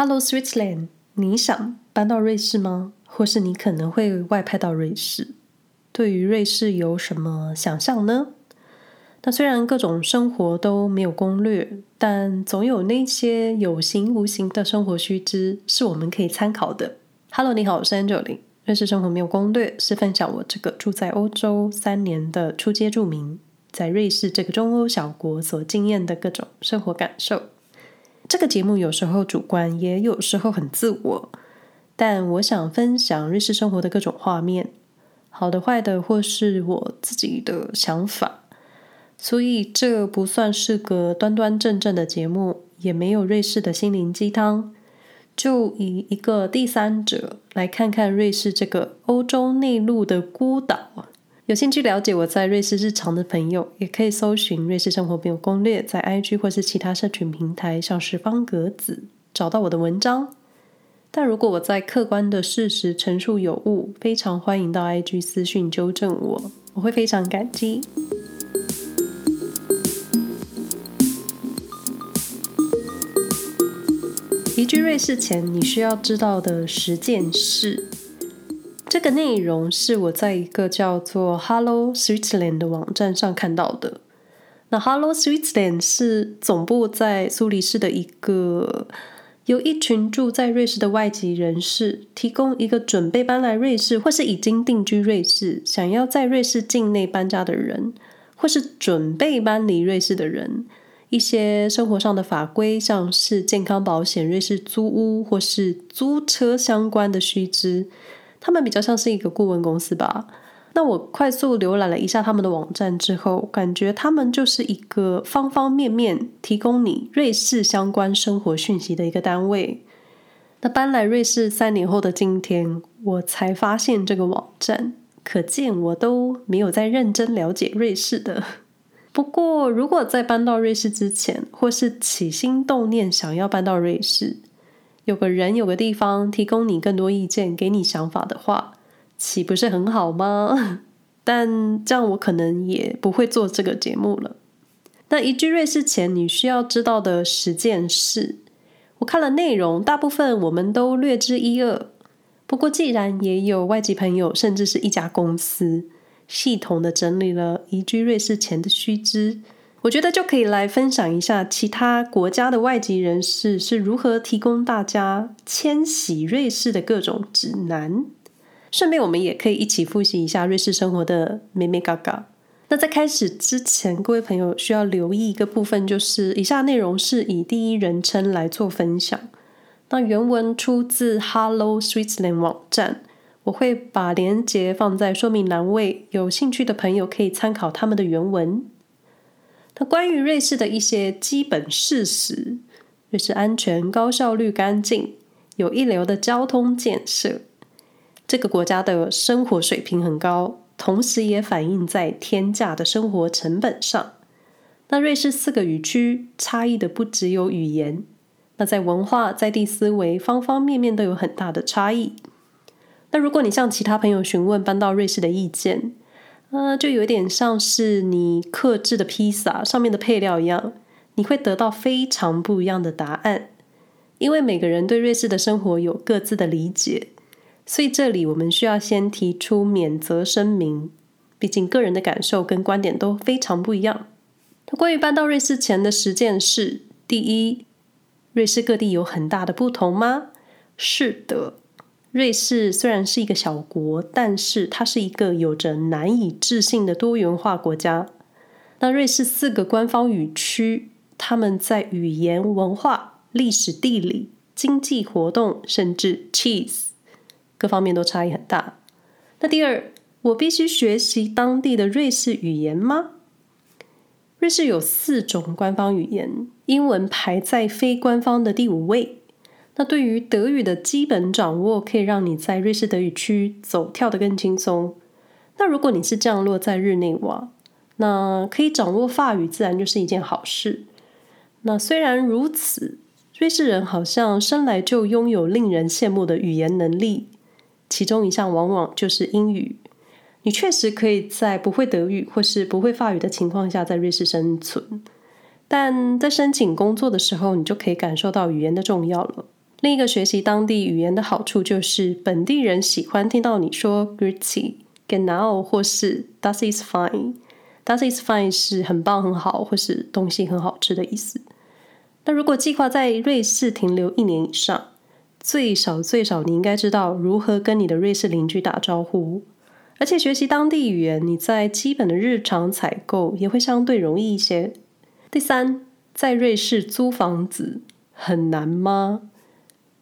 Hello Switzerland，你想搬到瑞士吗？或是你可能会外派到瑞士？对于瑞士有什么想象呢？那虽然各种生活都没有攻略，但总有那些有形无形的生活须知是我们可以参考的。Hello，你好，我是 Angela。瑞士生活没有攻略是分享我这个住在欧洲三年的初阶住民，在瑞士这个中欧小国所经验的各种生活感受。这个节目有时候主观，也有时候很自我，但我想分享瑞士生活的各种画面。好的、坏的，或是我自己的想法，所以这不算是个端端正正的节目，也没有瑞士的心灵鸡汤。就以一个第三者来看看瑞士这个欧洲内陆的孤岛。有兴趣了解我在瑞士日常的朋友，也可以搜寻“瑞士生活没有攻略”在 IG 或是其他社群平台，像是方格子找到我的文章。但如果我在客观的事实陈述有误，非常欢迎到 IG 私讯纠正我，我会非常感激。移居瑞士前，你需要知道的十件事。这个内容是我在一个叫做 Hello Switzerland 的网站上看到的。那 Hello Switzerland 是总部在苏黎世的一个。由一群住在瑞士的外籍人士提供一个准备搬来瑞士，或是已经定居瑞士，想要在瑞士境内搬家的人，或是准备搬离瑞士的人，一些生活上的法规，像是健康保险、瑞士租屋或是租车相关的须知。他们比较像是一个顾问公司吧。那我快速浏览了一下他们的网站之后，感觉他们就是一个方方面面提供你瑞士相关生活讯息的一个单位。那搬来瑞士三年后的今天，我才发现这个网站，可见我都没有在认真了解瑞士的。不过，如果在搬到瑞士之前，或是起心动念想要搬到瑞士，有个人有个地方提供你更多意见，给你想法的话。岂不是很好吗？但这样我可能也不会做这个节目了。那移居瑞士前你需要知道的十件事，我看了内容，大部分我们都略知一二。不过既然也有外籍朋友，甚至是一家公司，系统的整理了移居瑞士前的须知，我觉得就可以来分享一下其他国家的外籍人士是如何提供大家迁徙瑞士的各种指南。顺便，我们也可以一起复习一下瑞士生活的眉眉角角。那在开始之前，各位朋友需要留意一个部分，就是以下内容是以第一人称来做分享。那原文出自 Hello Switzerland 网站，我会把链接放在说明栏位，有兴趣的朋友可以参考他们的原文。那关于瑞士的一些基本事实：瑞士安全、高效率、干净，有一流的交通建设。这个国家的生活水平很高，同时也反映在天价的生活成本上。那瑞士四个语区差异的不只有语言，那在文化、在地思维方方面面都有很大的差异。那如果你向其他朋友询问搬到瑞士的意见，呃，就有点像是你客制的披萨上面的配料一样，你会得到非常不一样的答案，因为每个人对瑞士的生活有各自的理解。所以这里我们需要先提出免责声明，毕竟个人的感受跟观点都非常不一样。关于搬到瑞士前的十件事，第一，瑞士各地有很大的不同吗？是的，瑞士虽然是一个小国，但是它是一个有着难以置信的多元化国家。那瑞士四个官方语区，他们在语言、文化、历史、地理、经济活动，甚至 cheese。各方面都差异很大。那第二，我必须学习当地的瑞士语言吗？瑞士有四种官方语言，英文排在非官方的第五位。那对于德语的基本掌握，可以让你在瑞士德语区走跳得更轻松。那如果你是降落在日内瓦，那可以掌握法语，自然就是一件好事。那虽然如此，瑞士人好像生来就拥有令人羡慕的语言能力。其中一项往往就是英语，你确实可以在不会德语或是不会法语的情况下在瑞士生存，但在申请工作的时候，你就可以感受到语言的重要了。另一个学习当地语言的好处就是，本地人喜欢听到你说 “Grüezi”、“Genau” 或是 “Das ist fine”。“Das ist fine” 是很棒、很好，或是东西很好吃的意思。那如果计划在瑞士停留一年以上，最少最少你应该知道如何跟你的瑞士邻居打招呼。而且学习当地语言，你在基本的日常采购也会相对容易一些。第三，在瑞士租房子很难吗？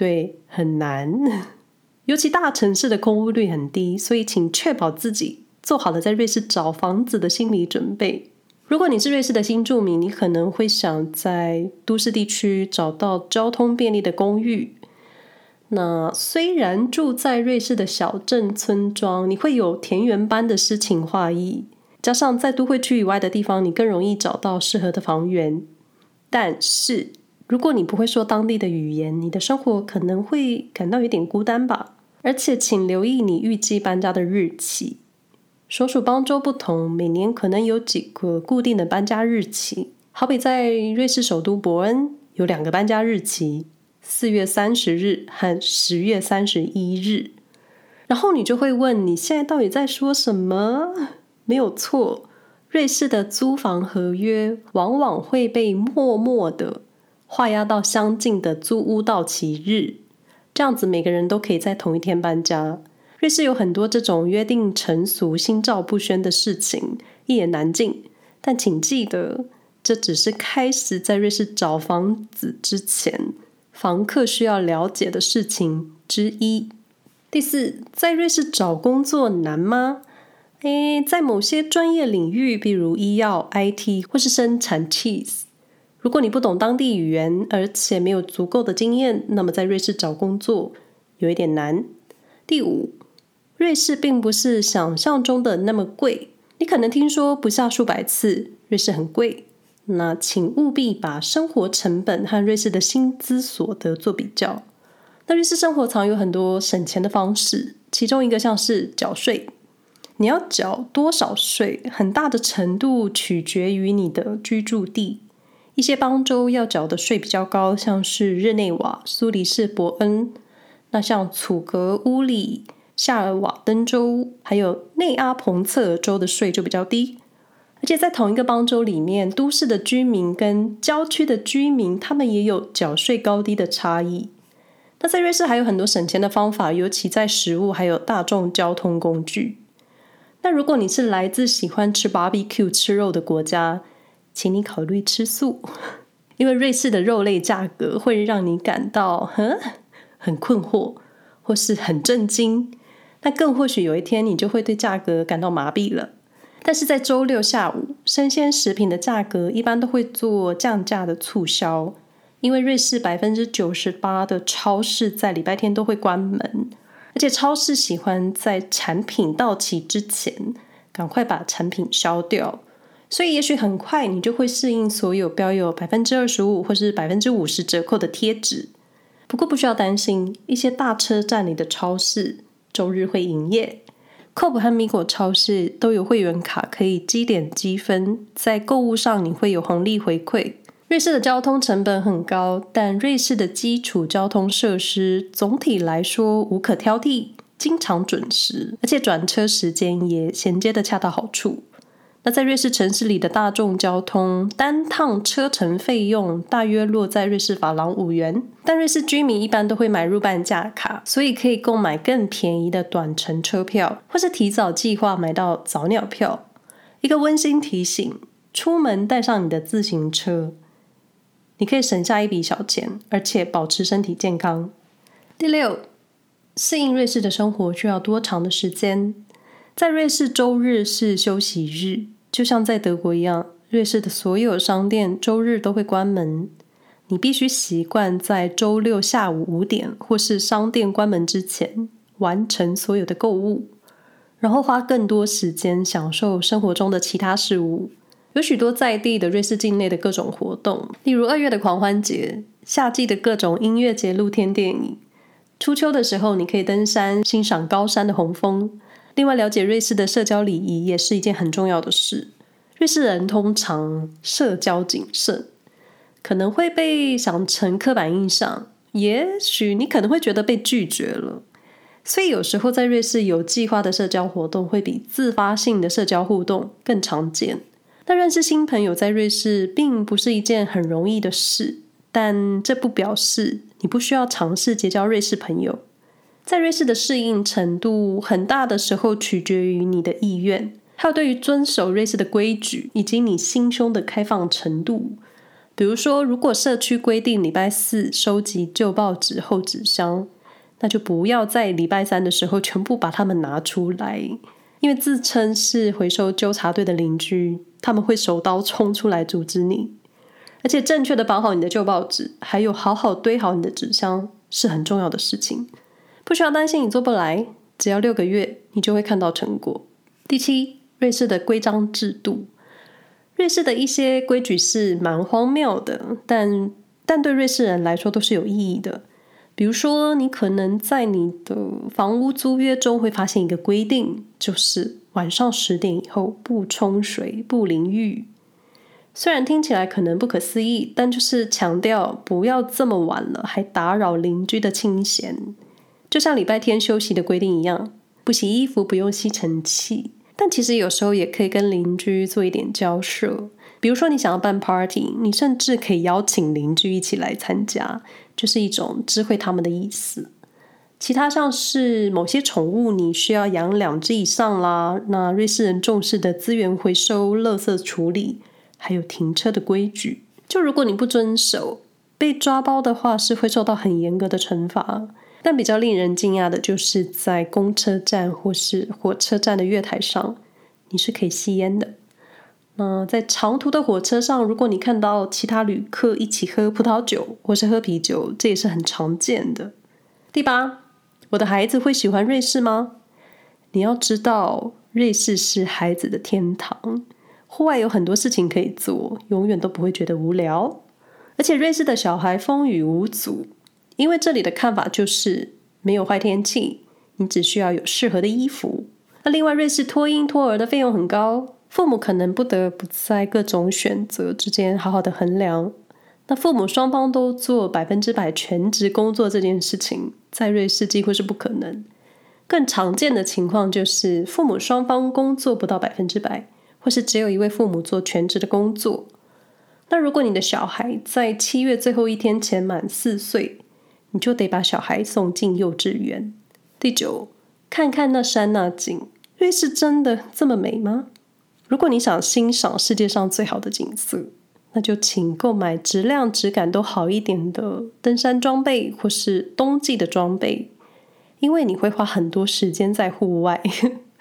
对，很难，尤其大城市的空屋率很低，所以请确保自己做好了在瑞士找房子的心理准备。如果你是瑞士的新住民，你可能会想在都市地区找到交通便利的公寓。那虽然住在瑞士的小镇村庄，你会有田园般的诗情画意，加上在都会区以外的地方，你更容易找到适合的房源，但是。如果你不会说当地的语言，你的生活可能会感到有点孤单吧。而且，请留意你预计搬家的日期。所属邦州不同，每年可能有几个固定的搬家日期。好比在瑞士首都伯恩有两个搬家日期：四月三十日和十月三十一日。然后你就会问：你现在到底在说什么？没有错，瑞士的租房合约往往会被默默的。划押到相近的租屋到期日，这样子每个人都可以在同一天搬家。瑞士有很多这种约定成俗、心照不宣的事情，一言难尽。但请记得，这只是开始在瑞士找房子之前，房客需要了解的事情之一。第四，在瑞士找工作难吗？诶，在某些专业领域，比如医药、IT 或是生产 cheese。如果你不懂当地语言，而且没有足够的经验，那么在瑞士找工作有一点难。第五，瑞士并不是想象中的那么贵。你可能听说不下数百次，瑞士很贵。那请务必把生活成本和瑞士的薪资所得做比较。那瑞士生活藏有很多省钱的方式，其中一个像是缴税。你要缴多少税，很大的程度取决于你的居住地。一些邦州要缴的税比较高，像是日内瓦、苏黎世、伯恩。那像楚格、乌里、夏尔瓦登州，还有内阿彭策尔州的税就比较低。而且在同一个邦州里面，都市的居民跟郊区的居民，他们也有缴税高低的差异。那在瑞士还有很多省钱的方法，尤其在食物还有大众交通工具。那如果你是来自喜欢吃 barbecue 吃肉的国家，请你考虑吃素，因为瑞士的肉类价格会让你感到很很困惑，或是很震惊。那更或许有一天，你就会对价格感到麻痹了。但是在周六下午，生鲜食品的价格一般都会做降价的促销，因为瑞士百分之九十八的超市在礼拜天都会关门，而且超市喜欢在产品到期之前赶快把产品销掉。所以，也许很快你就会适应所有标有百分之二十五或是百分之五十折扣的贴纸。不过，不需要担心，一些大车站里的超市周日会营业。Coop 和 Migo 超市都有会员卡可以积点积分，在购物上你会有红利回馈。瑞士的交通成本很高，但瑞士的基础交通设施总体来说无可挑剔，经常准时，而且转车时间也衔接得恰到好处。那在瑞士城市里的大众交通，单趟车程费用大约落在瑞士法郎五元。但瑞士居民一般都会买入半价卡，所以可以购买更便宜的短程车票，或是提早计划买到早鸟票。一个温馨提醒：出门带上你的自行车，你可以省下一笔小钱，而且保持身体健康。第六，适应瑞士的生活需要多长的时间？在瑞士，周日是休息日，就像在德国一样。瑞士的所有商店周日都会关门。你必须习惯在周六下午五点或是商店关门之前完成所有的购物，然后花更多时间享受生活中的其他事物。有许多在地的瑞士境内的各种活动，例如二月的狂欢节、夏季的各种音乐节、露天电影。初秋的时候，你可以登山欣赏高山的红枫。另外，了解瑞士的社交礼仪也是一件很重要的事。瑞士人通常社交谨慎，可能会被想成刻板印象，也许你可能会觉得被拒绝了。所以有时候在瑞士有计划的社交活动会比自发性的社交互动更常见。但认识新朋友在瑞士并不是一件很容易的事，但这不表示你不需要尝试结交瑞士朋友。在瑞士的适应程度很大的时候取决于你的意愿，还有对于遵守瑞士的规矩以及你心胸的开放程度。比如说，如果社区规定礼拜四收集旧报纸后纸箱，那就不要在礼拜三的时候全部把它们拿出来，因为自称是回收纠察队的邻居，他们会手刀冲出来阻止你。而且，正确的绑好你的旧报纸，还有好好堆好你的纸箱，是很重要的事情。不需要担心你做不来，只要六个月，你就会看到成果。第七，瑞士的规章制度。瑞士的一些规矩是蛮荒谬的，但但对瑞士人来说都是有意义的。比如说，你可能在你的房屋租约中会发现一个规定，就是晚上十点以后不冲水、不淋浴。虽然听起来可能不可思议，但就是强调不要这么晚了还打扰邻居的清闲。就像礼拜天休息的规定一样，不洗衣服不用吸尘器。但其实有时候也可以跟邻居做一点交涉，比如说你想要办 party，你甚至可以邀请邻居一起来参加，就是一种知会他们的意思。其他像是某些宠物你需要养两只以上啦，那瑞士人重视的资源回收、垃圾处理，还有停车的规矩，就如果你不遵守，被抓包的话是会受到很严格的惩罚。但比较令人惊讶的就是，在公车站或是火车站的月台上，你是可以吸烟的。那在长途的火车上，如果你看到其他旅客一起喝葡萄酒或是喝啤酒，这也是很常见的。第八，我的孩子会喜欢瑞士吗？你要知道，瑞士是孩子的天堂，户外有很多事情可以做，永远都不会觉得无聊。而且瑞士的小孩风雨无阻。因为这里的看法就是没有坏天气，你只需要有适合的衣服。那另外，瑞士托婴托儿的费用很高，父母可能不得不在各种选择之间好好的衡量。那父母双方都做百分之百全职工作这件事情，在瑞士几乎是不可能。更常见的情况就是父母双方工作不到百分之百，或是只有一位父母做全职的工作。那如果你的小孩在七月最后一天前满四岁，你就得把小孩送进幼稚园。第九，看看那山那景，瑞士真的这么美吗？如果你想欣赏世界上最好的景色，那就请购买质量质感都好一点的登山装备或是冬季的装备，因为你会花很多时间在户外。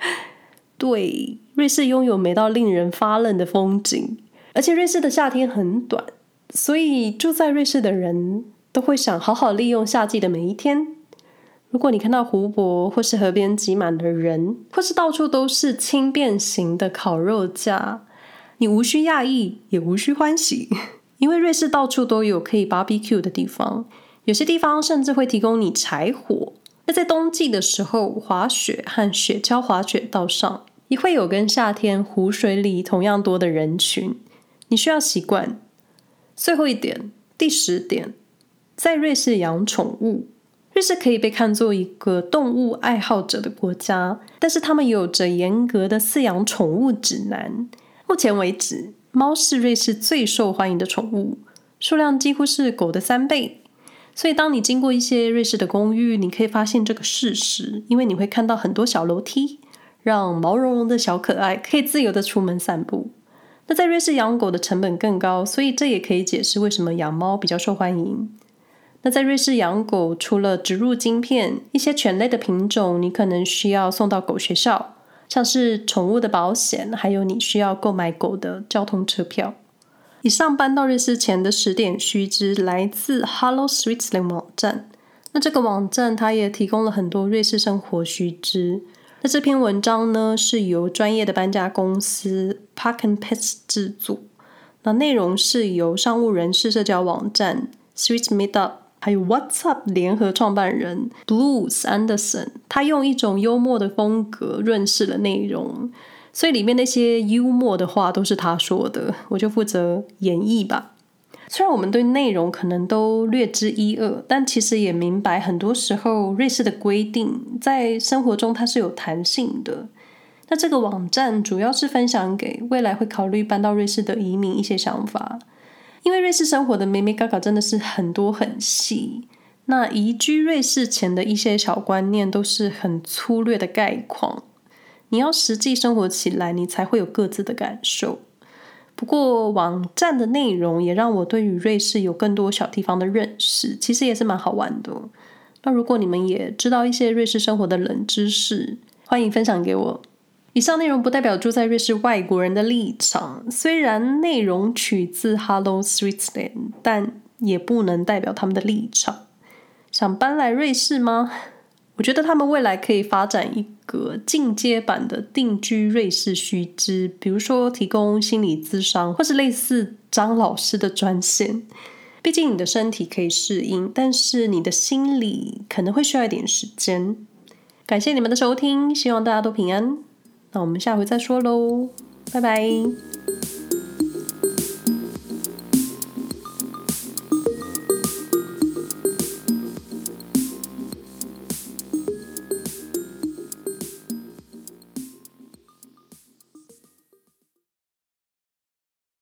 对，瑞士拥有美到令人发愣的风景，而且瑞士的夏天很短，所以住在瑞士的人，都会想好好利用夏季的每一天。如果你看到湖泊或是河边挤满了人，或是到处都是轻便型的烤肉架，你无需讶异，也无需欢喜，因为瑞士到处都有可以 barbecue 的地方，有些地方甚至会提供你柴火。那在冬季的时候，滑雪和雪橇滑雪道上也会有跟夏天湖水里同样多的人群，你需要习惯。最后一点，第十点。在瑞士养宠物，瑞士可以被看作一个动物爱好者的国家，但是他们有着严格的饲养宠物指南。目前为止，猫是瑞士最受欢迎的宠物，数量几乎是狗的三倍。所以，当你经过一些瑞士的公寓，你可以发现这个事实，因为你会看到很多小楼梯，让毛茸茸的小可爱可以自由地出门散步。那在瑞士养狗的成本更高，所以这也可以解释为什么养猫比较受欢迎。那在瑞士养狗，除了植入晶片，一些犬类的品种，你可能需要送到狗学校，像是宠物的保险，还有你需要购买狗的交通车票。以上搬到瑞士前的十点须知来自 Hello Switzerland 网站。那这个网站它也提供了很多瑞士生活须知。那这篇文章呢，是由专业的搬家公司 Park and Pets 制作。那内容是由商务人士社交网站 Swiss Meetup。还有 WhatsApp 联合创办人 Blues Anderson，他用一种幽默的风格润饰了内容，所以里面那些幽默的话都是他说的，我就负责演绎吧。虽然我们对内容可能都略知一二，但其实也明白，很多时候瑞士的规定在生活中它是有弹性的。那这个网站主要是分享给未来会考虑搬到瑞士的移民一些想法，因为瑞士生活的眉眉角角真的是很多很细。那移居瑞士前的一些小观念都是很粗略的概况，你要实际生活起来，你才会有各自的感受。不过网站的内容也让我对于瑞士有更多小地方的认识，其实也是蛮好玩的。那如果你们也知道一些瑞士生活的冷知识，欢迎分享给我。以上内容不代表住在瑞士外国人的立场，虽然内容取自 Hello Switzerland，但也不能代表他们的立场。想搬来瑞士吗？我觉得他们未来可以发展一个进阶版的定居瑞士须知，比如说提供心理咨商，或是类似张老师的专线。毕竟你的身体可以适应，但是你的心理可能会需要一点时间。感谢你们的收听，希望大家都平安。那我们下回再说喽，拜拜。